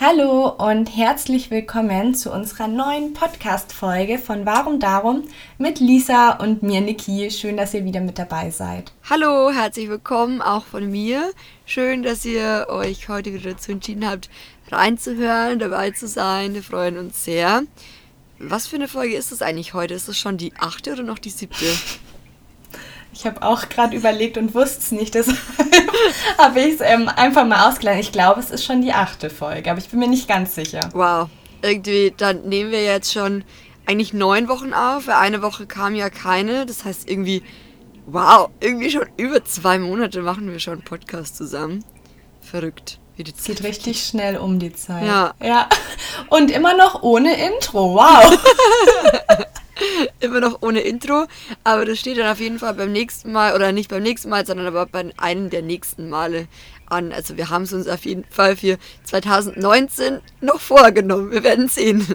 Hallo und herzlich willkommen zu unserer neuen Podcast-Folge von Warum Darum mit Lisa und mir, Niki. Schön, dass ihr wieder mit dabei seid. Hallo, herzlich willkommen auch von mir. Schön, dass ihr euch heute wieder dazu entschieden habt, reinzuhören, dabei zu sein. Wir freuen uns sehr. Was für eine Folge ist das eigentlich heute? Ist das schon die achte oder noch die siebte? Ich habe auch gerade überlegt und wusste es nicht, deshalb habe ich es ähm, einfach mal ausgeleitet. Ich glaube, es ist schon die achte Folge, aber ich bin mir nicht ganz sicher. Wow, irgendwie, dann nehmen wir jetzt schon eigentlich neun Wochen auf, weil eine Woche kam ja keine. Das heißt irgendwie, wow, irgendwie schon über zwei Monate machen wir schon einen Podcast zusammen. Verrückt. Wie die Zeit Geht richtig schnell um die Zeit. Ja. Ja. Und immer noch ohne Intro. Wow. immer noch ohne Intro. Aber das steht dann auf jeden Fall beim nächsten Mal, oder nicht beim nächsten Mal, sondern aber bei einem der nächsten Male an. Also wir haben es uns auf jeden Fall für 2019 noch vorgenommen. Wir werden sehen,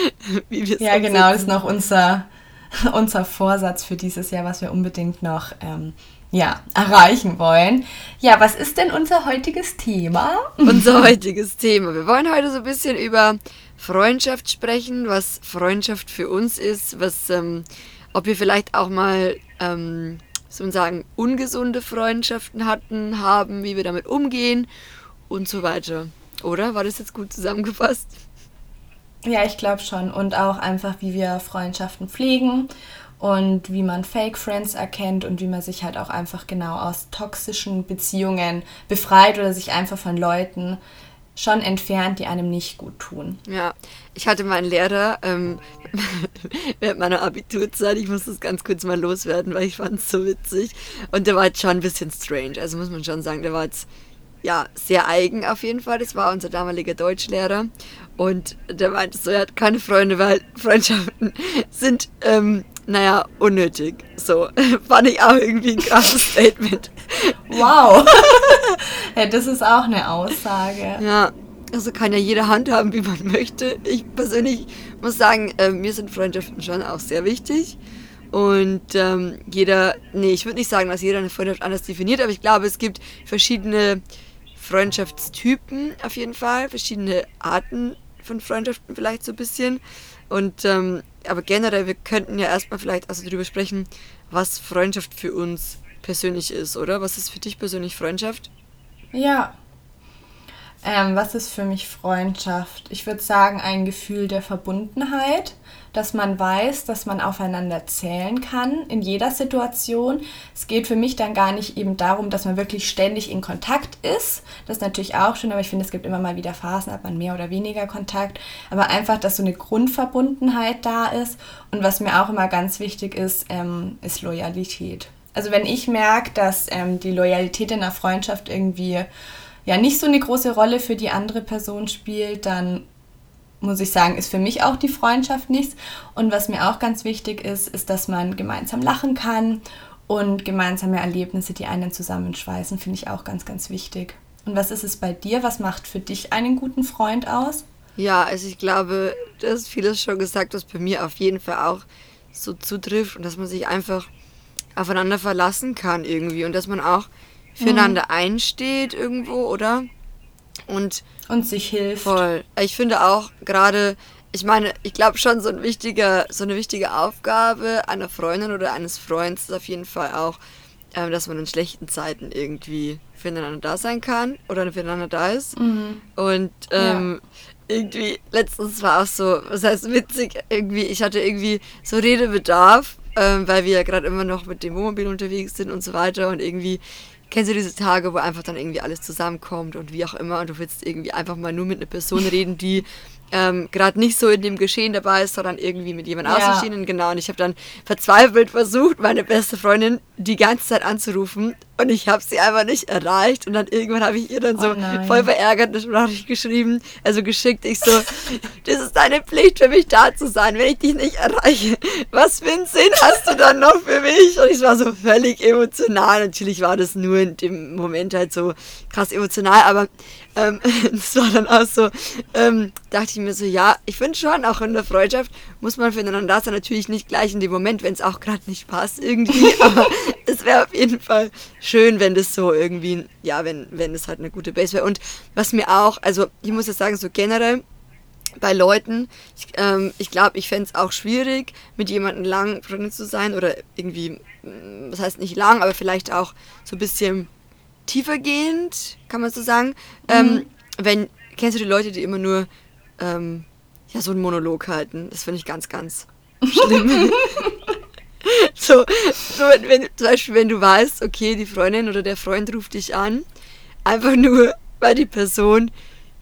wie wir es Ja, genau, das ist noch unser, unser Vorsatz für dieses Jahr, was wir unbedingt noch ähm, ja, erreichen wollen. Ja, was ist denn unser heutiges Thema? Unser heutiges Thema. Wir wollen heute so ein bisschen über Freundschaft sprechen, was Freundschaft für uns ist, was, ähm, ob wir vielleicht auch mal, ähm, so ungesunde Freundschaften hatten, haben, wie wir damit umgehen und so weiter. Oder? War das jetzt gut zusammengefasst? Ja, ich glaube schon. Und auch einfach, wie wir Freundschaften pflegen und wie man Fake Friends erkennt und wie man sich halt auch einfach genau aus toxischen Beziehungen befreit oder sich einfach von Leuten schon entfernt, die einem nicht gut tun. Ja, ich hatte meinen Lehrer ähm, während meiner Abiturzeit, ich muss das ganz kurz mal loswerden, weil ich fand es so witzig. Und der war jetzt schon ein bisschen strange, also muss man schon sagen, der war jetzt ja, sehr eigen auf jeden Fall. Das war unser damaliger Deutschlehrer. Und der meinte so, er hat keine Freunde, weil Freundschaften sind ähm, naja, unnötig. So, fand ich auch irgendwie ein krasses Statement. Wow. Ja, das ist auch eine Aussage. Ja, also kann ja jede Hand haben, wie man möchte. Ich persönlich muss sagen, äh, mir sind Freundschaften schon auch sehr wichtig. Und ähm, jeder, nee, ich würde nicht sagen, dass jeder eine Freundschaft anders definiert, aber ich glaube, es gibt verschiedene Freundschaftstypen auf jeden Fall, verschiedene Arten von Freundschaften vielleicht so ein bisschen. Und ähm, aber generell, wir könnten ja erstmal vielleicht also darüber sprechen, was Freundschaft für uns persönlich ist, oder? Was ist für dich persönlich Freundschaft? Ja. Ähm, was ist für mich Freundschaft? Ich würde sagen, ein Gefühl der Verbundenheit, dass man weiß, dass man aufeinander zählen kann in jeder Situation. Es geht für mich dann gar nicht eben darum, dass man wirklich ständig in Kontakt ist. Das ist natürlich auch schön, aber ich finde, es gibt immer mal wieder Phasen, hat man mehr oder weniger Kontakt. Aber einfach, dass so eine Grundverbundenheit da ist. Und was mir auch immer ganz wichtig ist, ähm, ist Loyalität. Also wenn ich merke, dass ähm, die Loyalität in einer Freundschaft irgendwie ja nicht so eine große Rolle für die andere Person spielt, dann muss ich sagen, ist für mich auch die Freundschaft nichts. Und was mir auch ganz wichtig ist, ist, dass man gemeinsam lachen kann und gemeinsame Erlebnisse, die einen zusammenschweißen, finde ich auch ganz, ganz wichtig. Und was ist es bei dir? Was macht für dich einen guten Freund aus? Ja, also ich glaube, du hast vieles schon gesagt, was bei mir auf jeden Fall auch so zutrifft und dass man sich einfach aufeinander verlassen kann irgendwie und dass man auch füreinander mhm. einsteht irgendwo, oder? Und, und sich hilft. Voll. Ich finde auch gerade, ich meine, ich glaube schon so ein wichtiger, so eine wichtige Aufgabe einer Freundin oder eines Freundes ist auf jeden Fall auch, ähm, dass man in schlechten Zeiten irgendwie füreinander da sein kann oder füreinander da ist. Mhm. Und ähm, ja. irgendwie, letztens war auch so, was heißt witzig, irgendwie, ich hatte irgendwie so Redebedarf, ähm, weil wir ja gerade immer noch mit dem Wohnmobil unterwegs sind und so weiter. Und irgendwie Kennst du diese Tage, wo einfach dann irgendwie alles zusammenkommt und wie auch immer und du willst irgendwie einfach mal nur mit einer Person reden, die ähm, gerade nicht so in dem Geschehen dabei ist, sondern irgendwie mit jemand ja. Außenstehenden, genau. Und ich habe dann verzweifelt versucht, meine beste Freundin die ganze Zeit anzurufen und ich habe sie einfach nicht erreicht. Und dann irgendwann habe ich ihr dann so oh voll verärgert eine Nachricht geschrieben, also geschickt. Ich so, das ist deine Pflicht für mich da zu sein, wenn ich dich nicht erreiche. Was für einen Sinn hast du dann noch für mich? Und ich war so völlig emotional. Natürlich war das nur nur in dem Moment halt so krass emotional, aber ähm, das war dann auch so, ähm, dachte ich mir so, ja, ich finde schon, auch in der Freundschaft muss man füreinander sein, natürlich nicht gleich in dem Moment, wenn es auch gerade nicht passt irgendwie, aber es wäre auf jeden Fall schön, wenn das so irgendwie, ja, wenn, wenn es halt eine gute Base wäre. Und was mir auch, also ich muss jetzt sagen, so generell, bei Leuten. Ich, ähm, ich glaube, ich fände es auch schwierig, mit jemandem lang befreundet zu sein oder irgendwie, mm, was heißt nicht lang, aber vielleicht auch so ein bisschen tiefergehend, kann man so sagen. Ähm, mhm. Ähm, wenn, kennst du die Leute, die immer nur ähm, ja, so einen Monolog halten? Das finde ich ganz, ganz schlimm. so, so wenn, wenn, zum Beispiel, wenn du weißt, okay, die Freundin oder der Freund ruft dich an, einfach nur, weil die Person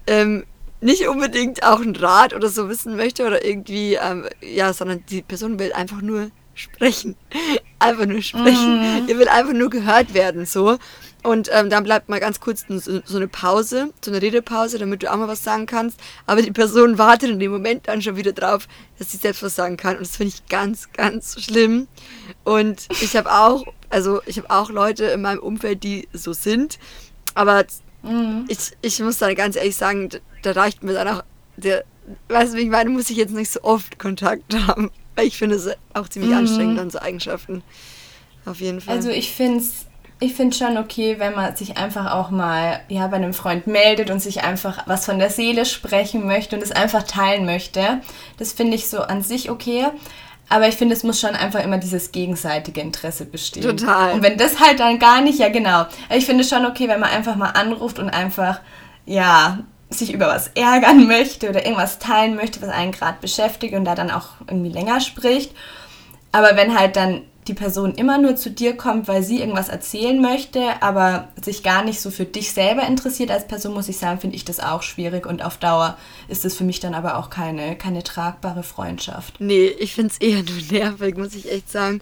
ähm, nicht unbedingt auch einen Rat oder so wissen möchte oder irgendwie, ähm, ja, sondern die Person will einfach nur sprechen. einfach nur sprechen. Mm. Ihr will einfach nur gehört werden, so. Und ähm, dann bleibt mal ganz kurz so, so, eine Pause, so eine Redepause, damit du auch mal was sagen kannst. Aber die Person wartet in dem Moment dann schon wieder drauf, dass sie selbst was sagen kann. Und das finde ich ganz, ganz schlimm. Und ich habe auch, also ich habe auch Leute in meinem Umfeld, die so sind. Aber Mhm. Ich, ich muss dann ganz ehrlich sagen, da reicht mir dann auch der, weißt du, wie ich meine, muss ich jetzt nicht so oft Kontakt haben. Weil ich finde es auch ziemlich mhm. anstrengend, dann so Eigenschaften. Auf jeden Fall. Also ich finde es ich finde schon okay, wenn man sich einfach auch mal ja, bei einem Freund meldet und sich einfach was von der Seele sprechen möchte und es einfach teilen möchte. Das finde ich so an sich okay. Aber ich finde, es muss schon einfach immer dieses gegenseitige Interesse bestehen. Total. Und wenn das halt dann gar nicht, ja genau. Ich finde es schon okay, wenn man einfach mal anruft und einfach, ja, sich über was ärgern möchte oder irgendwas teilen möchte, was einen gerade beschäftigt und da dann auch irgendwie länger spricht. Aber wenn halt dann die Person immer nur zu dir kommt, weil sie irgendwas erzählen möchte, aber sich gar nicht so für dich selber interessiert als Person, muss ich sagen, finde ich das auch schwierig und auf Dauer ist das für mich dann aber auch keine, keine tragbare Freundschaft. Nee, ich finde es eher nur nervig, muss ich echt sagen.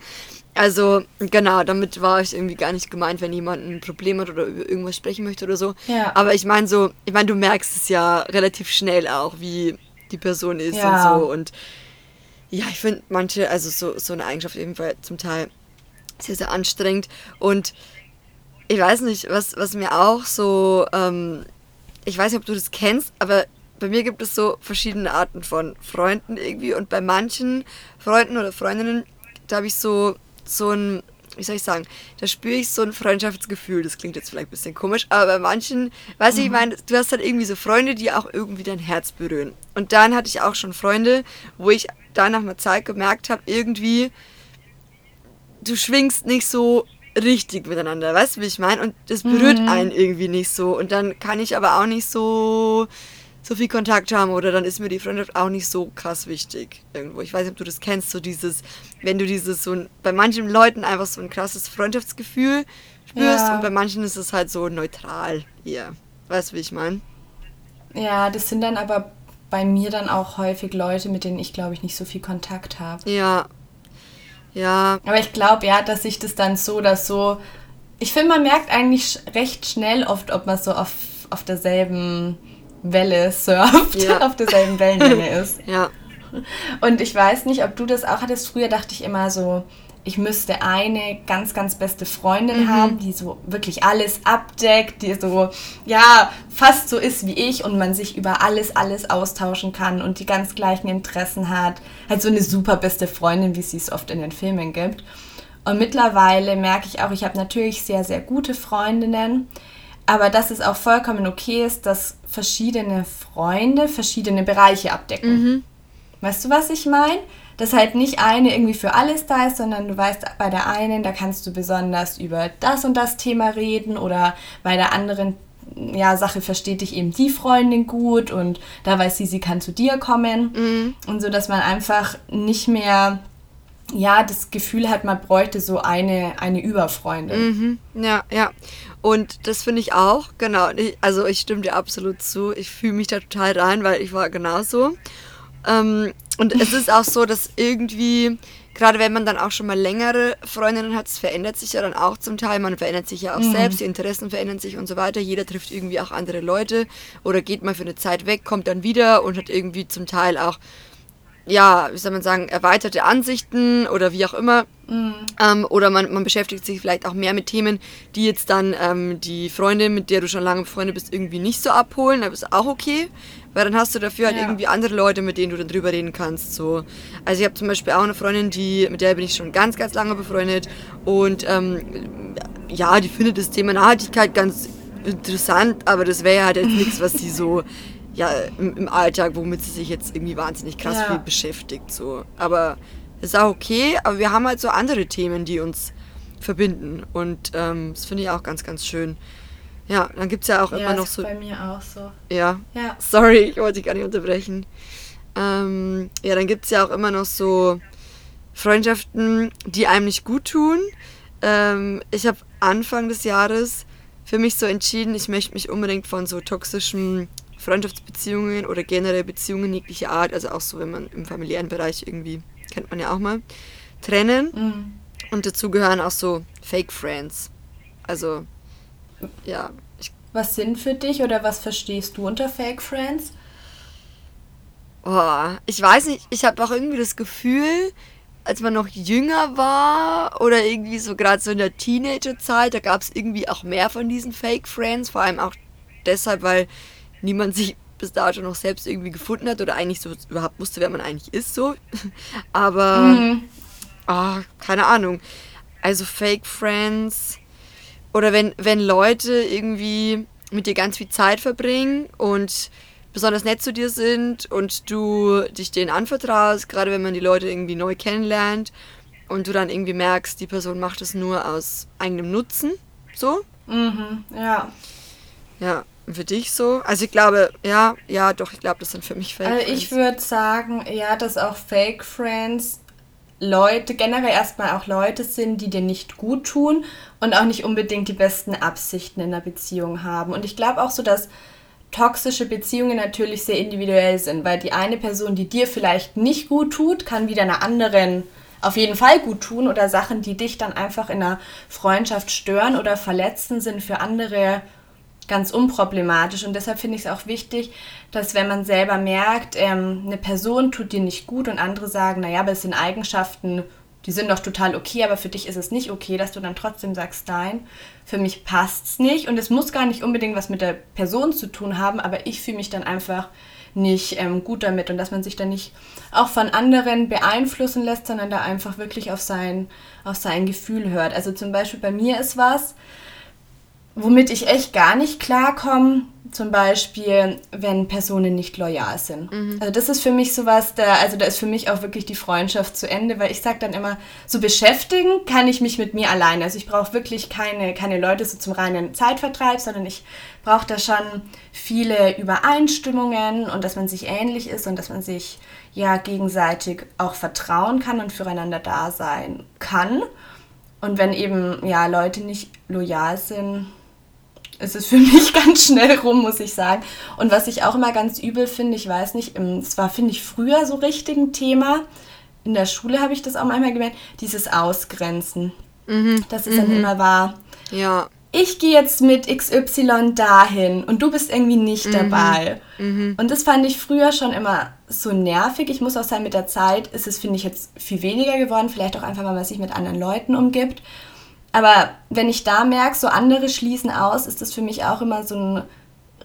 Also, genau, damit war ich irgendwie gar nicht gemeint, wenn jemand ein Problem hat oder über irgendwas sprechen möchte oder so. Ja. Aber ich meine so, ich meine, du merkst es ja relativ schnell auch, wie die Person ist ja. und so und ja, ich finde manche, also so, so eine Eigenschaft Fall zum Teil sehr, sehr anstrengend. Und ich weiß nicht, was, was mir auch so, ähm, ich weiß nicht, ob du das kennst, aber bei mir gibt es so verschiedene Arten von Freunden irgendwie. Und bei manchen Freunden oder Freundinnen, da habe ich so, so ein, wie soll ich sagen, da spüre ich so ein Freundschaftsgefühl. Das klingt jetzt vielleicht ein bisschen komisch, aber bei manchen, weiß mhm. ich, ich meine, du hast halt irgendwie so Freunde, die auch irgendwie dein Herz berühren. Und dann hatte ich auch schon Freunde, wo ich da nach einer Zeit gemerkt habe, irgendwie, du schwingst nicht so richtig miteinander, weißt du, wie ich meine? Und das berührt mhm. einen irgendwie nicht so. Und dann kann ich aber auch nicht so, so viel Kontakt haben oder dann ist mir die Freundschaft auch nicht so krass wichtig irgendwo. Ich weiß nicht, ob du das kennst, so dieses, wenn du dieses so ein, bei manchen Leuten einfach so ein krasses Freundschaftsgefühl spürst ja. und bei manchen ist es halt so neutral eher. Weißt du, wie ich meine? Ja, das sind dann aber bei mir dann auch häufig Leute, mit denen ich, glaube ich, nicht so viel Kontakt habe. Ja. Ja. Aber ich glaube, ja, dass sich das dann so oder so. Ich finde, man merkt eigentlich recht schnell oft, ob man so auf, auf derselben Welle surft, ja. auf derselben Wellenlänge ist. ja. Und ich weiß nicht, ob du das auch hattest. Früher dachte ich immer so, ich müsste eine ganz, ganz beste Freundin mhm. haben, die so wirklich alles abdeckt, die so, ja, fast so ist wie ich und man sich über alles, alles austauschen kann und die ganz gleichen Interessen hat. Halt so eine super beste Freundin, wie es sie es oft in den Filmen gibt. Und mittlerweile merke ich auch, ich habe natürlich sehr, sehr gute Freundinnen, aber dass es auch vollkommen okay ist, dass verschiedene Freunde verschiedene Bereiche abdecken. Mhm. Weißt du, was ich meine? dass halt nicht eine irgendwie für alles da ist, sondern du weißt, bei der einen, da kannst du besonders über das und das Thema reden oder bei der anderen ja, Sache versteht dich eben die Freundin gut und da weiß sie, sie kann zu dir kommen. Mhm. Und so, dass man einfach nicht mehr, ja, das Gefühl hat, man bräuchte so eine, eine Überfreundin. Mhm. Ja, ja. Und das finde ich auch, genau. Also ich stimme dir absolut zu. Ich fühle mich da total rein, weil ich war genauso. Ähm, und es ist auch so, dass irgendwie, gerade wenn man dann auch schon mal längere Freundinnen hat, es verändert sich ja dann auch zum Teil. Man verändert sich ja auch mhm. selbst, die Interessen verändern sich und so weiter. Jeder trifft irgendwie auch andere Leute oder geht mal für eine Zeit weg, kommt dann wieder und hat irgendwie zum Teil auch, ja, wie soll man sagen, erweiterte Ansichten oder wie auch immer. Mhm. Ähm, oder man, man beschäftigt sich vielleicht auch mehr mit Themen, die jetzt dann ähm, die Freundin, mit der du schon lange befreundet bist, irgendwie nicht so abholen. Aber ist auch okay, weil dann hast du dafür halt ja. irgendwie andere Leute, mit denen du dann drüber reden kannst. So. Also ich habe zum Beispiel auch eine Freundin, die, mit der bin ich schon ganz, ganz lange befreundet. Und ähm, ja, die findet das Thema Nachhaltigkeit ganz interessant, aber das wäre halt jetzt nichts, was sie so ja, im, im, Alltag, womit sie sich jetzt irgendwie wahnsinnig krass ja. viel beschäftigt. So. Aber ist auch okay, aber wir haben halt so andere Themen, die uns verbinden. Und ähm, das finde ich auch ganz, ganz schön. Ja, dann gibt es ja auch ja, immer noch so. bei mir auch so. Ja. ja. Sorry, ich wollte dich gar nicht unterbrechen. Ähm, ja, dann gibt es ja auch immer noch so Freundschaften, die einem nicht gut tun. Ähm, ich habe Anfang des Jahres für mich so entschieden, ich möchte mich unbedingt von so toxischen Freundschaftsbeziehungen oder generell Beziehungen jeglicher Art, also auch so, wenn man im familiären Bereich irgendwie kennt man ja auch mal, trennen. Mhm. Und dazu gehören auch so Fake Friends. Also, ja. was sind für dich oder was verstehst du unter Fake Friends? Oh, ich weiß nicht, ich habe auch irgendwie das Gefühl, als man noch jünger war oder irgendwie so gerade so in der Teenagerzeit, da gab es irgendwie auch mehr von diesen Fake Friends, vor allem auch deshalb, weil niemand sich bis dato noch selbst irgendwie gefunden hat oder eigentlich so überhaupt wusste, wer man eigentlich ist, so. Aber, mhm. oh, keine Ahnung. Also Fake Friends oder wenn, wenn Leute irgendwie mit dir ganz viel Zeit verbringen und besonders nett zu dir sind und du dich denen anvertraust, gerade wenn man die Leute irgendwie neu kennenlernt und du dann irgendwie merkst, die Person macht es nur aus eigenem Nutzen, so. Mhm, ja. Ja, für dich so? Also ich glaube, ja, ja, doch, ich glaube, das sind für mich Fake also Friends. Ich würde sagen, ja, dass auch Fake Friends Leute, generell erstmal auch Leute sind, die dir nicht gut tun und auch nicht unbedingt die besten Absichten in einer Beziehung haben. Und ich glaube auch so, dass toxische Beziehungen natürlich sehr individuell sind, weil die eine Person, die dir vielleicht nicht gut tut, kann wieder einer anderen auf jeden Fall gut tun oder Sachen, die dich dann einfach in einer Freundschaft stören oder verletzen, sind für andere ganz unproblematisch. Und deshalb finde ich es auch wichtig, dass wenn man selber merkt, ähm, eine Person tut dir nicht gut und andere sagen, naja, aber es sind Eigenschaften, die sind doch total okay, aber für dich ist es nicht okay, dass du dann trotzdem sagst, nein, für mich passt es nicht. Und es muss gar nicht unbedingt was mit der Person zu tun haben, aber ich fühle mich dann einfach nicht ähm, gut damit und dass man sich dann nicht auch von anderen beeinflussen lässt, sondern da einfach wirklich auf sein, auf sein Gefühl hört. Also zum Beispiel bei mir ist was, womit ich echt gar nicht klarkomme, zum Beispiel, wenn Personen nicht loyal sind. Mhm. Also das ist für mich sowas, da, also da ist für mich auch wirklich die Freundschaft zu Ende, weil ich sage dann immer, so beschäftigen kann ich mich mit mir alleine. Also ich brauche wirklich keine, keine Leute so zum reinen Zeitvertreib, sondern ich brauche da schon viele Übereinstimmungen und dass man sich ähnlich ist und dass man sich ja gegenseitig auch vertrauen kann und füreinander da sein kann. Und wenn eben ja Leute nicht loyal sind, ist es für mich ganz schnell rum, muss ich sagen. Und was ich auch immer ganz übel finde, ich weiß nicht, es war, finde ich, früher so richtig ein Thema. In der Schule habe ich das auch manchmal gemerkt, dieses Ausgrenzen. Mhm. Dass es mhm. dann immer war. Ja. Ich gehe jetzt mit XY dahin und du bist irgendwie nicht mhm. dabei. Mhm. Und das fand ich früher schon immer so nervig. Ich muss auch sagen, mit der Zeit ist es, finde ich, jetzt viel weniger geworden. Vielleicht auch einfach, weil man sich mit anderen Leuten umgibt. Aber wenn ich da merke, so andere schließen aus, ist das für mich auch immer so ein,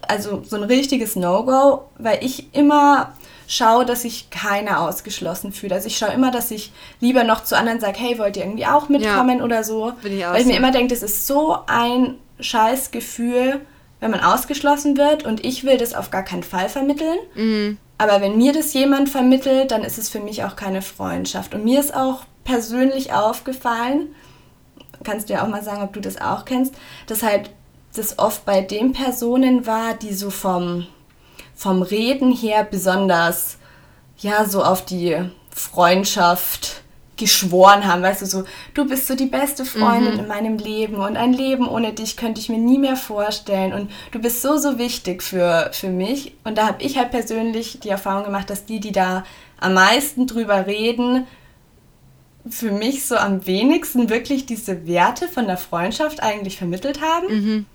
also so ein richtiges No-Go, weil ich immer schaue, dass ich keiner ausgeschlossen fühle. Also ich schaue immer, dass ich lieber noch zu anderen sage, hey, wollt ihr irgendwie auch mitkommen ja, oder so. Bin ich auch weil ich so. mir immer denke, das ist so ein scheiß Gefühl, wenn man ausgeschlossen wird und ich will das auf gar keinen Fall vermitteln. Mhm. Aber wenn mir das jemand vermittelt, dann ist es für mich auch keine Freundschaft. Und mir ist auch persönlich aufgefallen, kannst du ja auch mal sagen, ob du das auch kennst, dass halt das oft bei den Personen war, die so vom, vom Reden her besonders, ja, so auf die Freundschaft geschworen haben, weißt du, so, du bist so die beste Freundin mhm. in meinem Leben und ein Leben ohne dich könnte ich mir nie mehr vorstellen und du bist so, so wichtig für, für mich und da habe ich halt persönlich die Erfahrung gemacht, dass die, die da am meisten drüber reden, für mich so am wenigsten wirklich diese Werte von der Freundschaft eigentlich vermittelt haben. Mhm.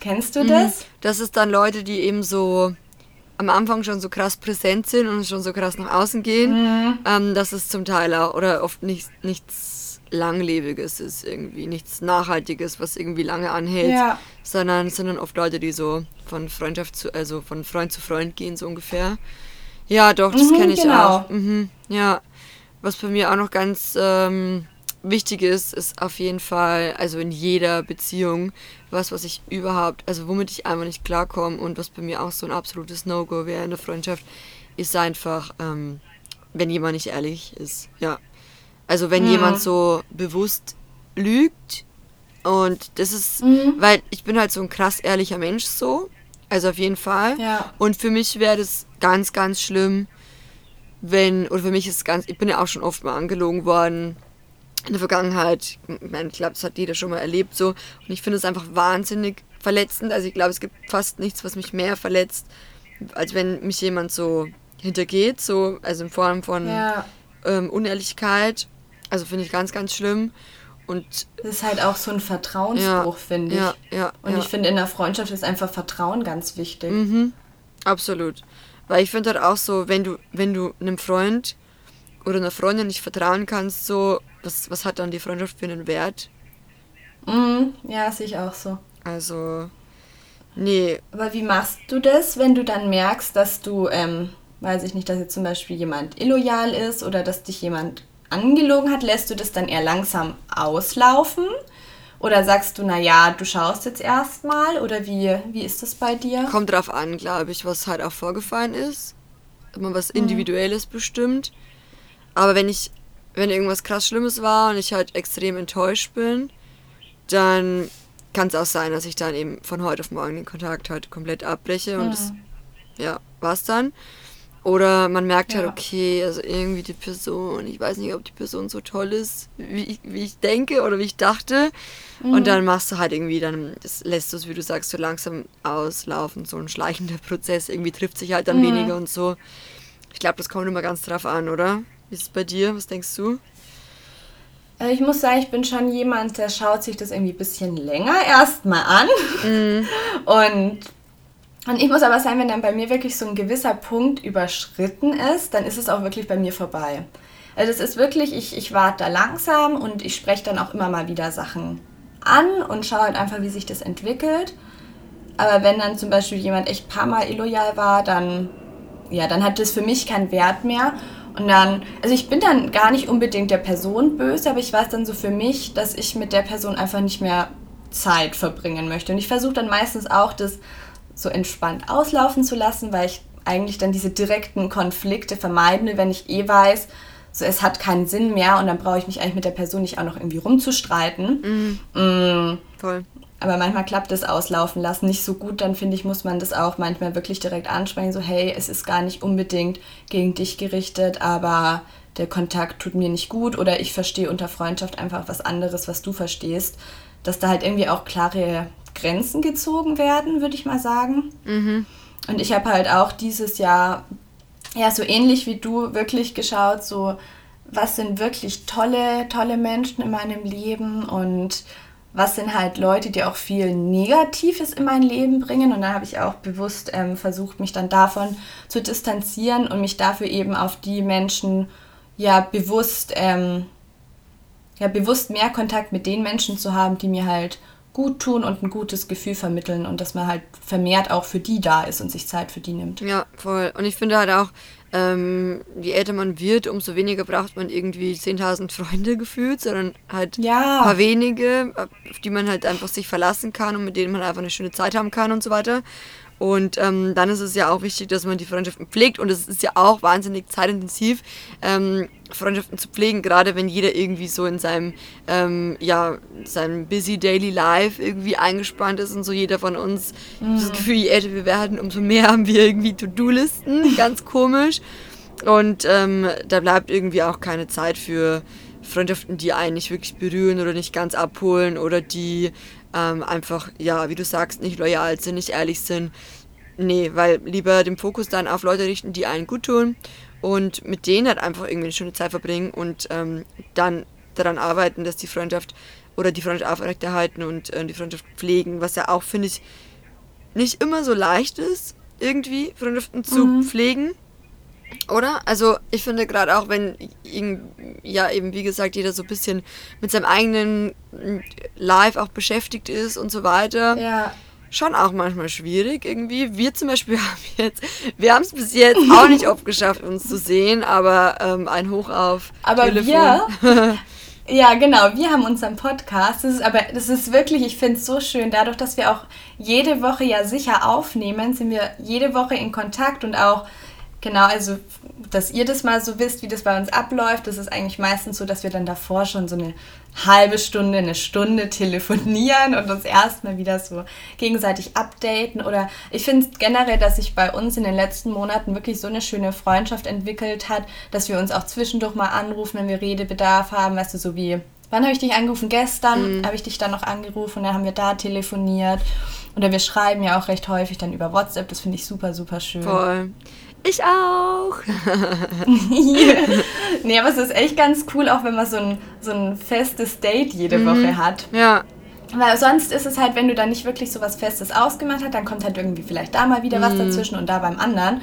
Kennst du mhm. das? Das ist dann Leute, die eben so am Anfang schon so krass präsent sind und schon so krass nach außen gehen, mhm. ähm, dass es zum Teil auch oder oft nicht, nichts Langlebiges ist irgendwie, nichts Nachhaltiges, was irgendwie lange anhält, Ja. sondern sondern oft Leute, die so von Freundschaft zu, also von Freund zu Freund gehen so ungefähr. Ja, doch, das Mhm, kenne ich genau. auch. Mhm, ja, was bei mir auch noch ganz ähm, wichtig ist, ist auf jeden Fall, also in jeder Beziehung, was, was ich überhaupt, also womit ich einfach nicht klarkomme und was bei mir auch so ein absolutes No-Go wäre in der Freundschaft, ist einfach, ähm, wenn jemand nicht ehrlich ist. Ja. Also wenn Mhm. jemand so bewusst lügt und das ist, Mhm. weil ich bin halt so ein krass ehrlicher Mensch so, also auf jeden Fall. Ja. Und für mich wäre das ganz, ganz schlimm, wenn, oder für mich ist es ganz, ich bin ja auch schon oft mal angelogen worden in der Vergangenheit. Ich meine, ich glaube, das hat jeder schon mal erlebt so. Und ich finde es einfach wahnsinnig verletzend. Also ich glaube, es gibt fast nichts, was mich mehr verletzt, als wenn mich jemand so hintergeht, so, also in Form von Ja. ähm, Unehrlichkeit. Also finde ich ganz, ganz schlimm. Und Das ist halt auch so ein Vertrauensbruch, finde ich. ja, ja, Und ja. ich finde, in der Freundschaft ist einfach Vertrauen ganz wichtig. Mhm, absolut. Weil ich finde halt auch so, wenn du, wenn du einem Freund oder einer Freundin nicht vertrauen kannst, so, was, was hat dann die Freundschaft für einen Wert? Mhm. Ja, sehe ich auch so. Also, nee, Aber wie machst du das, wenn du dann merkst, dass du, ähm, weiß ich nicht, dass jetzt zum Beispiel jemand illoyal ist oder dass dich jemand angelogen hat, lässt du das dann eher langsam auslaufen? Oder sagst du, naja, du schaust jetzt erstmal? Oder wie, wie ist das bei dir? kommt drauf an, glaube ich, was halt auch vorgefallen ist. Man was Individuelles bestimmt. Aber wenn ich, wenn irgendwas krass Schlimmes war und ich halt extrem enttäuscht bin, dann kann es auch sein, dass ich dann eben von heute auf morgen den Kontakt halt komplett abbreche und das, ja, war's dann. Oder man merkt halt, Ja. okay, also irgendwie die Person, ich weiß nicht, ob die Person so toll ist, wie ich, wie ich denke oder wie ich dachte. Und dann machst du halt irgendwie, dann das lässt du es, wie du sagst, so langsam auslaufen, so ein schleichender Prozess. Irgendwie trifft sich halt dann weniger und so. Ich glaube, das kommt immer ganz drauf an, oder? Wie ist es bei dir? Was denkst du? Äh, Ich muss sagen, ich bin schon jemand, der schaut sich das irgendwie ein bisschen länger erstmal an. Und, und ich muss aber sagen, wenn dann bei mir wirklich so ein gewisser Punkt überschritten ist, dann ist es auch wirklich bei mir vorbei. Also das ist wirklich, ich, ich warte da langsam und ich spreche dann auch immer mal wieder Sachen an und schaue halt einfach, wie sich das entwickelt. Aber wenn dann zum Beispiel jemand echt paar Mal illoyal war, dann, ja, dann hat das für mich keinen Wert mehr. Und dann, also ich bin dann gar nicht unbedingt der Person böse, aber ich weiß dann so für mich, dass ich mit der Person einfach nicht mehr Zeit verbringen möchte. Und ich versuche dann meistens auch, das so entspannt auslaufen zu lassen, weil ich eigentlich dann diese direkten Konflikte vermeiden will, wenn ich eh weiß, so es hat keinen Sinn mehr und dann brauche ich mich eigentlich mit der Person nicht auch noch irgendwie rumzustreiten. Mm, Voll. aber manchmal klappt das Auslaufen lassen nicht so gut, dann finde ich, muss man das auch manchmal wirklich direkt ansprechen, so hey, es ist gar nicht unbedingt gegen dich gerichtet, aber der Kontakt tut mir nicht gut oder ich verstehe unter Freundschaft einfach was anderes, was du verstehst, dass da halt irgendwie auch klare Grenzen gezogen werden, würde ich mal sagen. Und ich habe halt auch dieses Jahr, ja, so ähnlich wie du, wirklich geschaut, so, was sind wirklich tolle, tolle Menschen in meinem Leben und was sind halt Leute, die auch viel Negatives in mein Leben bringen. Und dann habe ich auch bewusst ähm, versucht, mich dann davon zu distanzieren und mich dafür eben auf die Menschen ja bewusst, ähm, ja bewusst mehr Kontakt mit den Menschen zu haben, die mir halt gut tun und ein gutes Gefühl vermitteln und dass man halt vermehrt auch für die da ist und sich Zeit für die nimmt. Ja, voll. Und ich finde halt auch, ähm, je älter man wird, umso weniger braucht man irgendwie 10.000 Freunde gefühlt, sondern halt Ja. ein paar wenige, auf die man halt einfach sich verlassen kann und mit denen man einfach eine schöne Zeit haben kann und so weiter. Und ähm, dann ist es ja auch wichtig, dass man die Freundschaften pflegt und es ist ja auch wahnsinnig zeitintensiv, ähm, Freundschaften zu pflegen, gerade wenn jeder irgendwie so in seinem, ähm, ja, seinem busy daily life irgendwie eingespannt ist und so jeder von uns das Gefühl, je älter wir werden, umso mehr haben wir irgendwie To-Do-Listen, ganz komisch. Und ähm, da bleibt irgendwie auch keine Zeit für Freundschaften, die einen nicht wirklich berühren oder nicht ganz abholen oder die ähm, einfach, ja, wie du sagst, nicht loyal sind, nicht ehrlich sind. Nee, weil lieber den Fokus dann auf Leute richten, die einen gut tun und mit denen halt einfach irgendwie eine schöne Zeit verbringen und ähm, dann daran arbeiten, dass die Freundschaft oder die Freundschaft aufrechterhalten und äh, die Freundschaft pflegen, was ja auch, finde ich, nicht immer so leicht ist, irgendwie Freundschaften zu pflegen. Oder? Also ich finde gerade auch, wenn ja eben wie gesagt jeder so ein bisschen mit seinem eigenen Live auch beschäftigt ist und so weiter. Ja. Schon auch manchmal schwierig irgendwie. Wir zum Beispiel haben jetzt, wir haben es bis jetzt auch nicht oft geschafft, uns zu sehen, aber ähm, ein Hoch auf aber Telefon. Wir, ja, genau, wir haben unseren Podcast. Das ist aber das ist wirklich, ich finde es so schön, dadurch, dass wir auch jede Woche ja sicher aufnehmen, sind wir jede Woche in Kontakt und auch Genau, also dass ihr das mal so wisst, wie das bei uns abläuft, das ist eigentlich meistens so, dass wir dann davor schon so eine halbe Stunde, eine Stunde telefonieren und uns erstmal wieder so gegenseitig updaten. Oder ich finde generell, dass sich bei uns in den letzten Monaten wirklich so eine schöne Freundschaft entwickelt hat, dass wir uns auch zwischendurch mal anrufen, wenn wir Redebedarf haben, weißt du, so wie Wann habe ich dich angerufen? Gestern mhm. habe ich dich dann noch angerufen und dann haben wir da telefoniert. Oder wir schreiben ja auch recht häufig dann über WhatsApp. Das finde ich super, super schön. Voll. Ich auch. nee, aber es ist echt ganz cool, auch wenn man so ein, so ein festes Date jede mhm. Woche hat. Ja. Weil sonst ist es halt, wenn du da nicht wirklich so was Festes ausgemacht hast, dann kommt halt irgendwie vielleicht da mal wieder mhm. was dazwischen und da beim anderen.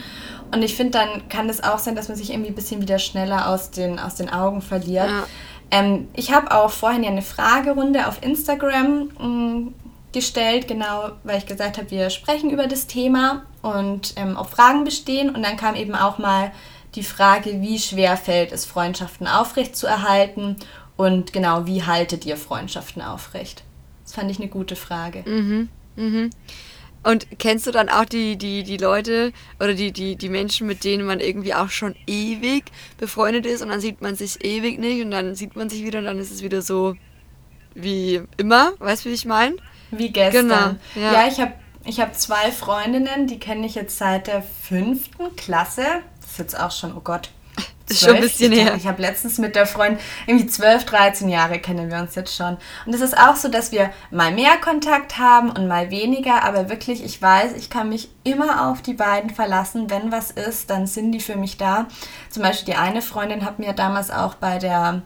Und ich finde, dann kann es auch sein, dass man sich irgendwie ein bisschen wieder schneller aus den, aus den Augen verliert. Ja. Ähm, ich habe auch vorhin ja eine Fragerunde auf Instagram mh, mm, gestellt, genau, weil ich gesagt habe, wir sprechen über das Thema und ähm, auch Fragen bestehen. Und dann kam eben auch mal die Frage, wie schwer fällt es, Freundschaften aufrecht zu erhalten und genau, wie haltet ihr Freundschaften aufrecht? Das fand ich eine gute Frage. Mhm, mhm. Und kennst du dann auch die, die, die Leute oder die, die, die Menschen, mit denen man irgendwie auch schon ewig befreundet ist und dann sieht man sich ewig nicht und dann sieht man sich wieder und dann ist es wieder so wie immer, weißt du, wie ich meine? Wie gestern. Genau, ja. ja, ich habe ich hab zwei Freundinnen, die kenne ich jetzt seit der fünften Klasse. Das ist jetzt auch schon, oh Gott. Das ist schon ein bisschen her. Ich habe letztens mit der Freundin, irgendwie 12, 13 Jahre kennen wir uns jetzt schon. Und es ist auch so, dass wir mal mehr Kontakt haben und mal weniger, aber wirklich, ich weiß, ich kann mich immer auf die beiden verlassen. Wenn was ist, dann sind die für mich da. Zum Beispiel die eine Freundin hat mir damals auch bei der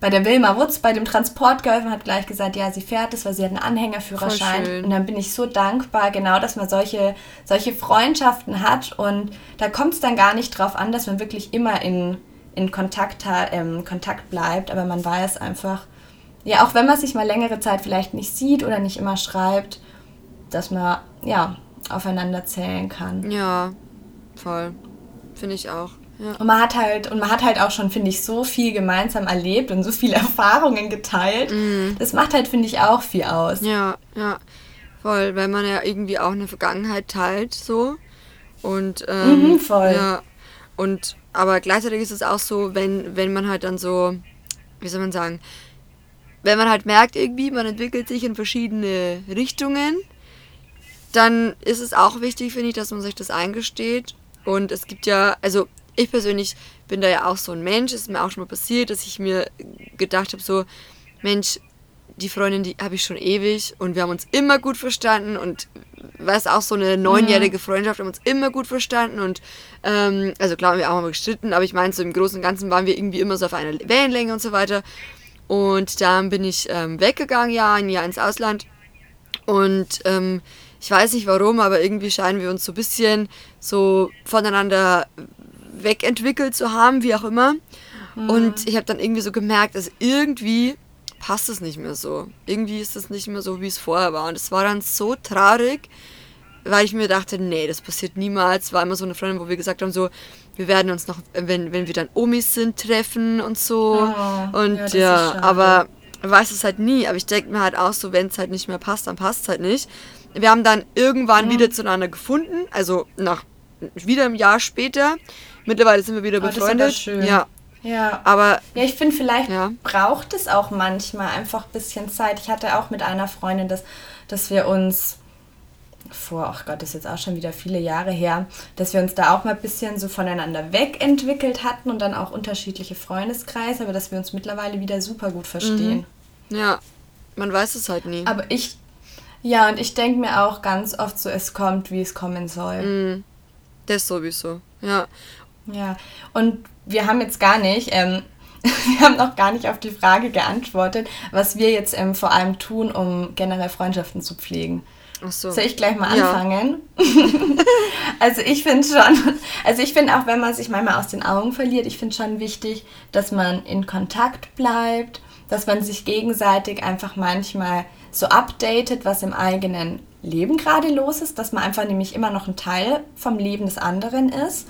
bei der Wilma Wutz bei dem Transport geholfen, hat gleich gesagt, ja, sie fährt es, weil sie hat einen Anhängerführerschein. Und dann bin ich so dankbar, genau, dass man solche, solche Freundschaften hat. Und da kommt es dann gar nicht drauf an, dass man wirklich immer in, in Kontakt, ähm, Kontakt bleibt. Aber man weiß einfach, ja, auch wenn man sich mal längere Zeit vielleicht nicht sieht oder nicht immer schreibt, dass man, ja, aufeinander zählen kann. Ja, voll. Finde ich auch. Ja. Und man hat halt, und man hat halt auch schon, finde ich, so viel gemeinsam erlebt und so viele Erfahrungen geteilt. Mhm. Das macht halt, finde ich, auch viel aus. Ja, ja. Voll, weil man ja irgendwie auch eine Vergangenheit teilt, so. Und, ähm, mhm, voll. Ja. Und, aber gleichzeitig ist es auch so, wenn, wenn man halt dann so, wie soll man sagen, wenn man halt merkt irgendwie, man entwickelt sich in verschiedene Richtungen, dann ist es auch wichtig, finde ich, dass man sich das eingesteht. Und es gibt ja, also ich persönlich bin da ja auch so ein Mensch, es ist mir auch schon mal passiert, dass ich mir gedacht habe, so, Mensch, die Freundin, die habe ich schon ewig und wir haben uns immer gut verstanden und weiß auch so eine neunjährige Freundschaft, wir haben uns immer gut verstanden und ähm, also klar haben wir auch mal gestritten, aber ich meine, so im Großen und Ganzen waren wir irgendwie immer so auf einer Wellenlänge und so weiter. Und dann bin ich ähm, weggegangen, ja, ein Jahr ins Ausland. Und ähm, ich weiß nicht warum, aber irgendwie scheinen wir uns so ein bisschen so voneinander wegentwickelt zu haben, wie auch immer. Mhm. Und ich habe dann irgendwie so gemerkt, dass irgendwie passt es nicht mehr so. Irgendwie ist es nicht mehr so, wie es vorher war. Und es war dann so traurig, weil ich mir dachte, nee, das passiert niemals. War immer so eine Freundin, wo wir gesagt haben, so, wir werden uns noch, wenn, wenn wir dann Omis sind, treffen und so. Oh, und ja, ja aber weiß es halt nie. Aber ich denke mir halt auch so, wenn es halt nicht mehr passt, dann passt es halt nicht. Wir haben dann irgendwann mhm. wieder zueinander gefunden, also nach wieder ein Jahr später. Mittlerweile sind wir wieder befreundet. Oh, das ist schön. Ja. Ja. Aber. Ja, ich finde, vielleicht ja. braucht es auch manchmal einfach ein bisschen Zeit. Ich hatte auch mit einer Freundin, dass, dass wir uns vor, ach Gott, das ist jetzt auch schon wieder viele Jahre her, dass wir uns da auch mal ein bisschen so voneinander wegentwickelt hatten und dann auch unterschiedliche Freundeskreise, aber dass wir uns mittlerweile wieder super gut verstehen. Mhm. Ja, man weiß es halt nie. Aber ich, ja, und ich denke mir auch ganz oft so, es kommt, wie es kommen soll. Mhm. Das sowieso, ja. Ja, und wir haben jetzt gar nicht, ähm, wir haben noch gar nicht auf die Frage geantwortet, was wir jetzt ähm, vor allem tun, um generell Freundschaften zu pflegen. Ach so. Soll ich gleich mal ja. anfangen? also ich finde schon, also ich finde auch, wenn man sich manchmal aus den Augen verliert, ich finde schon wichtig, dass man in Kontakt bleibt, dass man sich gegenseitig einfach manchmal so updatet, was im eigenen Leben gerade los ist, dass man einfach nämlich immer noch ein Teil vom Leben des anderen ist.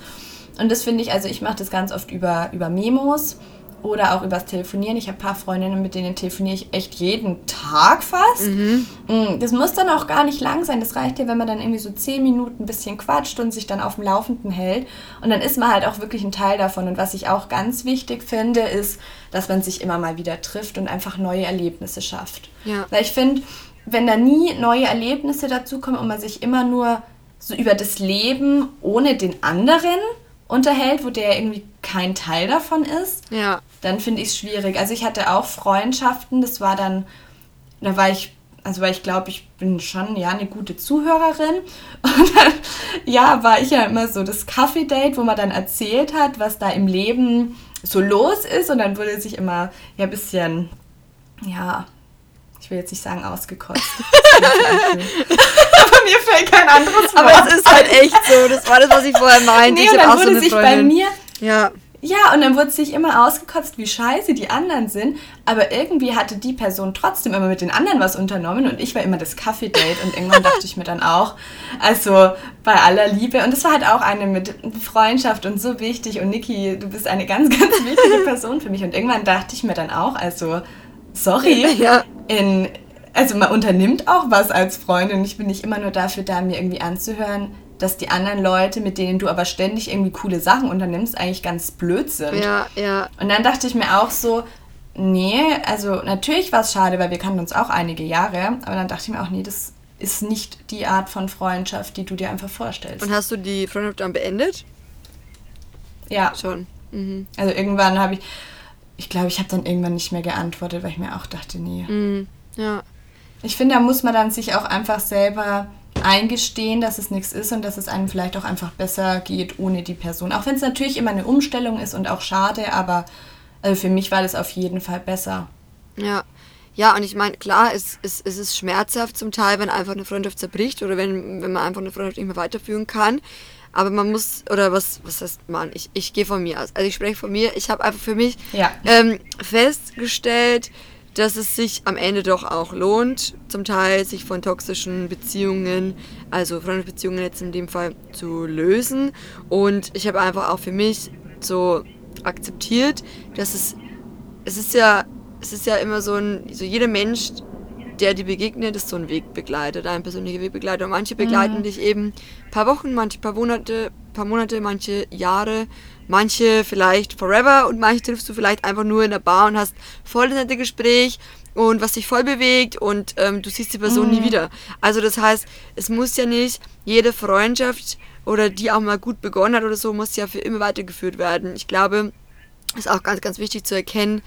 Und das finde ich, also ich mache das ganz oft über, über Memos oder auch übers Telefonieren. Ich habe ein paar Freundinnen, mit denen telefoniere ich echt jeden Tag fast. Mhm. Mm, das muss dann auch gar nicht lang sein. Das reicht ja, wenn man dann irgendwie so zehn Minuten ein bisschen quatscht und sich dann auf dem Laufenden hält. Und dann ist man halt auch wirklich ein Teil davon. Und was ich auch ganz wichtig finde, ist, dass man sich immer mal wieder trifft und einfach neue Erlebnisse schafft. Ja. Weil ich finde, wenn da nie neue Erlebnisse dazukommen und man sich immer nur so über das Leben ohne den anderen unterhält, wo der irgendwie kein Teil davon ist, ja. dann finde ich es schwierig. Also ich hatte auch Freundschaften, das war dann, da war ich, also weil ich glaube, ich bin schon ja eine gute Zuhörerin. Und dann, ja, war ich ja immer so das Kaffee-Date, wo man dann erzählt hat, was da im Leben so los ist. Und dann wurde sich immer ja ein bisschen, ja, ich will jetzt nicht sagen ausgekotzt. Aber mir fällt kein anderes Wort Aber es ist halt echt so. Das war das, was ich vorher meinte. Nee, ich und dann wurde so sich Freundin. bei mir... Ja. Ja, und dann wurde sich immer ausgekotzt, wie scheiße die anderen sind. Aber irgendwie hatte die Person trotzdem immer mit den anderen was unternommen und ich war immer das Kaffee-Date. Und irgendwann dachte ich mir dann auch, also bei aller Liebe. Und es war halt auch eine mit Freundschaft und so wichtig. Und Niki, du bist eine ganz, ganz wichtige Person für mich. Und irgendwann dachte ich mir dann auch, also sorry, ja. in, also man unternimmt auch was als Freundin. Ich bin nicht immer nur dafür da, mir irgendwie anzuhören, dass die anderen Leute, mit denen du aber ständig irgendwie coole Sachen unternimmst, eigentlich ganz blöd sind. Ja, ja. Und dann dachte ich mir auch so, nee, also natürlich war es schade, weil wir kannten uns auch einige Jahre, aber dann dachte ich mir auch, nee, das ist nicht die Art von Freundschaft, die du dir einfach vorstellst. Und hast du die Freundschaft dann beendet? Ja. Schon. Mhm. Also irgendwann habe ich, ich glaube, ich habe dann irgendwann nicht mehr geantwortet, weil ich mir auch dachte, nee. Mm, ja. Ich finde, da muss man dann sich auch einfach selber eingestehen, dass es nichts ist und dass es einem vielleicht auch einfach besser geht ohne die Person. Auch wenn es natürlich immer eine Umstellung ist und auch schade, aber also für mich war das auf jeden Fall besser. Ja. Ja, und ich meine, klar, es, es, es ist schmerzhaft zum Teil, wenn einfach eine Freundschaft zerbricht oder wenn, wenn man einfach eine Freundschaft nicht mehr weiterführen kann. Aber man muss, oder was, was heißt man? Ich, ich gehe von mir aus. Also ich spreche von mir. Ich habe einfach für mich ja. ähm, festgestellt, dass es sich am Ende doch auch lohnt, zum Teil sich von toxischen Beziehungen, also Freundschaftsbeziehungen jetzt in dem Fall zu lösen. Und ich habe einfach auch für mich so akzeptiert, dass es, es ist ja, es ist ja immer so ein, so jeder Mensch der dir begegnet, ist so ein Wegbegleiter, ein persönlicher Wegbegleiter. Und manche begleiten mhm. dich eben ein paar Wochen, manche paar Monate, paar Monate, manche Jahre, manche vielleicht forever und manche triffst du vielleicht einfach nur in der Bar und hast voll das nette Gespräch und was dich voll bewegt und ähm, du siehst die Person mhm. nie wieder. Also das heißt, es muss ja nicht jede Freundschaft oder die auch mal gut begonnen hat oder so, muss ja für immer weitergeführt werden. Ich glaube, ist auch ganz, ganz wichtig zu erkennen,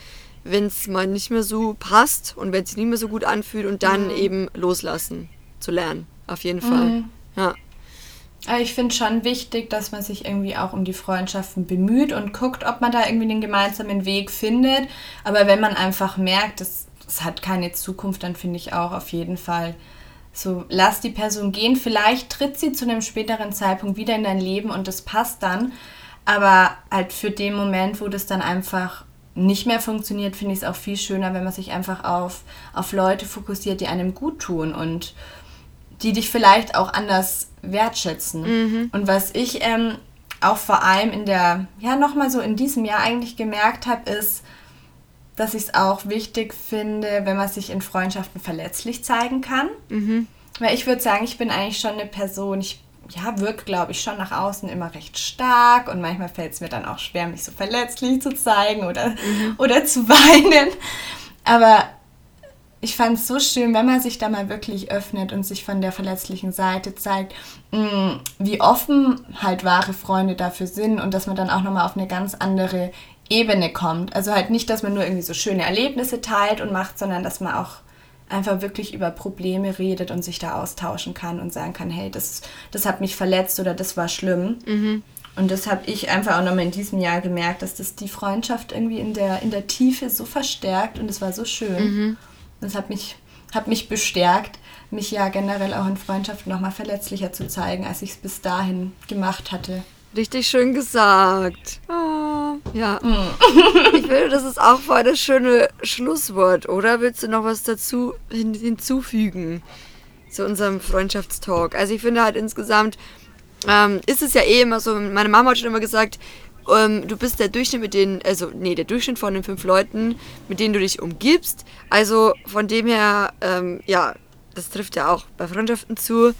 wenn es mal nicht mehr so passt und wenn es sich nicht mehr so gut anfühlt und dann mhm. eben loslassen zu lernen. Auf jeden Fall. Mhm. Ja. Ich finde schon wichtig, dass man sich irgendwie auch um die Freundschaften bemüht und guckt, ob man da irgendwie den gemeinsamen Weg findet. Aber wenn man einfach merkt, es, hat keine Zukunft, dann finde ich auch auf jeden Fall so, lass die Person gehen. Vielleicht tritt sie zu einem späteren Zeitpunkt wieder in dein Leben und das passt dann. Aber halt für den Moment, wo das dann einfach nicht mehr funktioniert, finde ich es auch viel schöner, wenn man sich einfach auf, auf Leute fokussiert, die einem gut tun und die dich vielleicht auch anders wertschätzen. Mhm. Und was ich ähm, auch vor allem in der, ja, nochmal so in diesem Jahr eigentlich gemerkt habe, ist, dass ich es auch wichtig finde, wenn man sich in Freundschaften verletzlich zeigen kann. Mhm. Weil ich würde sagen, ich bin eigentlich schon eine Person, ich ja, wirkt, glaube ich, schon nach außen immer recht stark und manchmal fällt es mir dann auch schwer, mich so verletzlich zu zeigen oder, mhm. oder zu weinen. Aber ich fand es so schön, wenn man sich da mal wirklich öffnet und sich von der verletzlichen Seite zeigt, mm, wie offen halt wahre Freunde dafür sind und dass man dann auch nochmal auf eine ganz andere Ebene kommt. Also halt nicht, dass man nur irgendwie so schöne Erlebnisse teilt und macht, sondern dass man auch einfach wirklich über Probleme redet und sich da austauschen kann und sagen kann, hey, das, das hat mich verletzt oder das war schlimm. Mhm. Und das habe ich einfach auch nochmal in diesem Jahr gemerkt, dass das die Freundschaft irgendwie in der, in der Tiefe so verstärkt und es war so schön. Mhm. Das hat mich, hat mich bestärkt, mich ja generell auch in Freundschaften nochmal verletzlicher zu zeigen, als ich es bis dahin gemacht hatte. Richtig schön gesagt. Oh, ja. Mm. ich finde, das ist auch voll das schöne Schlusswort, oder? Willst du noch was dazu hin hinzufügen zu unserem Freundschaftstalk? Also ich finde halt insgesamt ähm, ist es ja eh immer so, meine Mama hat schon immer gesagt, ähm, du bist der Durchschnitt mit denen, also nee, der Durchschnitt von den fünf Leuten, mit denen du dich umgibst. Also von dem her, ähm, ja, das trifft ja auch bei Freundschaften zu.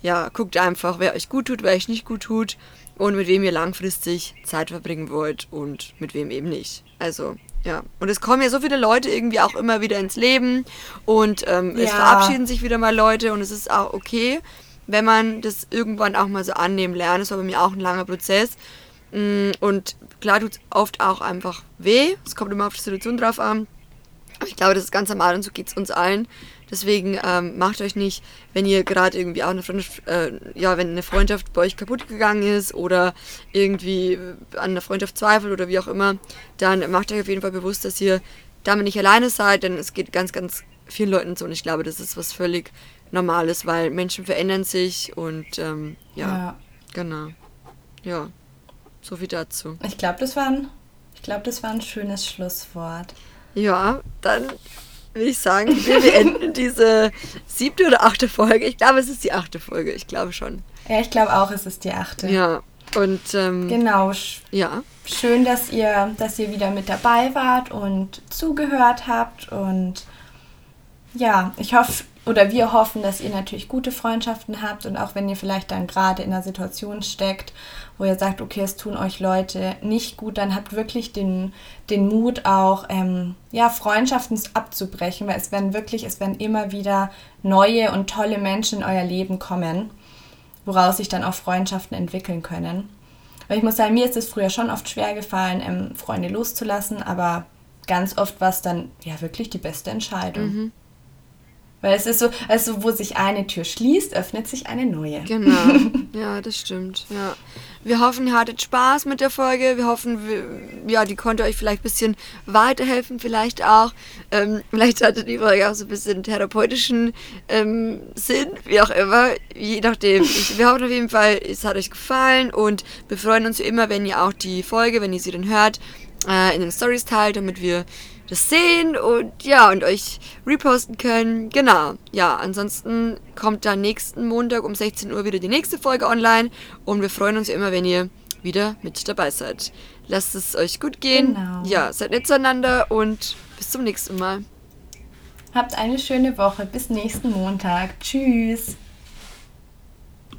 Ja, guckt einfach, wer euch gut tut, wer euch nicht gut tut und mit wem ihr langfristig Zeit verbringen wollt und mit wem eben nicht. Also, ja. Und es kommen ja so viele Leute irgendwie auch immer wieder ins Leben und ähm, ja. es verabschieden sich wieder mal Leute und es ist auch okay, wenn man das irgendwann auch mal so annehmen lernt. Das war bei mir auch ein langer Prozess. Mm, und klar tut es oft auch einfach weh. Es kommt immer auf die Situation drauf an. Aber ich glaube, das ist ganz normal und so geht es uns allen. Deswegen ähm, macht euch nicht, wenn ihr gerade irgendwie auch eine Freundschaft, äh, ja, wenn eine Freundschaft bei euch kaputt gegangen ist oder irgendwie an einer Freundschaft zweifelt oder wie auch immer, dann macht euch auf jeden Fall bewusst, dass ihr damit nicht alleine seid, denn es geht ganz, ganz vielen Leuten so und ich glaube, das ist was völlig Normales, weil Menschen verändern sich und ähm, ja, ja, genau. Ja, so viel dazu. Ich glaube, das war ein, ich glaube, das war ein schönes Schlusswort. Ja, dann würde ich sagen, wir beenden diese siebte oder achte Folge. Ich glaube, es ist die achte Folge. Ich glaube schon. Ja, ich glaube auch, es ist die achte. Ja. Und ähm, genau. Ja. Schön, dass ihr, dass ihr wieder mit dabei wart und zugehört habt. Und ja, ich hoffe, oder wir hoffen, dass ihr natürlich gute Freundschaften habt und auch wenn ihr vielleicht dann gerade in einer Situation steckt, wo ihr sagt, okay, es tun euch Leute nicht gut, dann habt wirklich den, den Mut auch, ähm, ja, Freundschaften abzubrechen, weil es werden wirklich, es werden immer wieder neue und tolle Menschen in euer Leben kommen, woraus sich dann auch Freundschaften entwickeln können. Weil ich muss sagen, mir ist es früher schon oft schwer gefallen, ähm, Freunde loszulassen, aber ganz oft war es dann ja wirklich die beste Entscheidung. Mhm. Weil es ist so, also wo sich eine Tür schließt, öffnet sich eine neue. Genau. Ja, das stimmt. Ja. Wir hoffen, ihr hattet Spaß mit der Folge. Wir hoffen, wir, ja, die konnte euch vielleicht ein bisschen weiterhelfen, vielleicht auch. Ähm, vielleicht hattet die Folge auch so ein bisschen therapeutischen ähm, Sinn, wie auch immer. Je nachdem. Ich, wir hoffen auf jeden Fall, es hat euch gefallen und wir freuen uns wie immer, wenn ihr auch die Folge, wenn ihr sie dann hört, äh, in den Stories teilt, damit wir das sehen und ja, und euch reposten können. Genau. Ja, ansonsten kommt dann nächsten Montag um 16 Uhr wieder die nächste Folge online und wir freuen uns immer, wenn ihr wieder mit dabei seid. Lasst es euch gut gehen. Genau. Ja, seid nett zueinander und bis zum nächsten Mal. Habt eine schöne Woche. Bis nächsten Montag. Tschüss.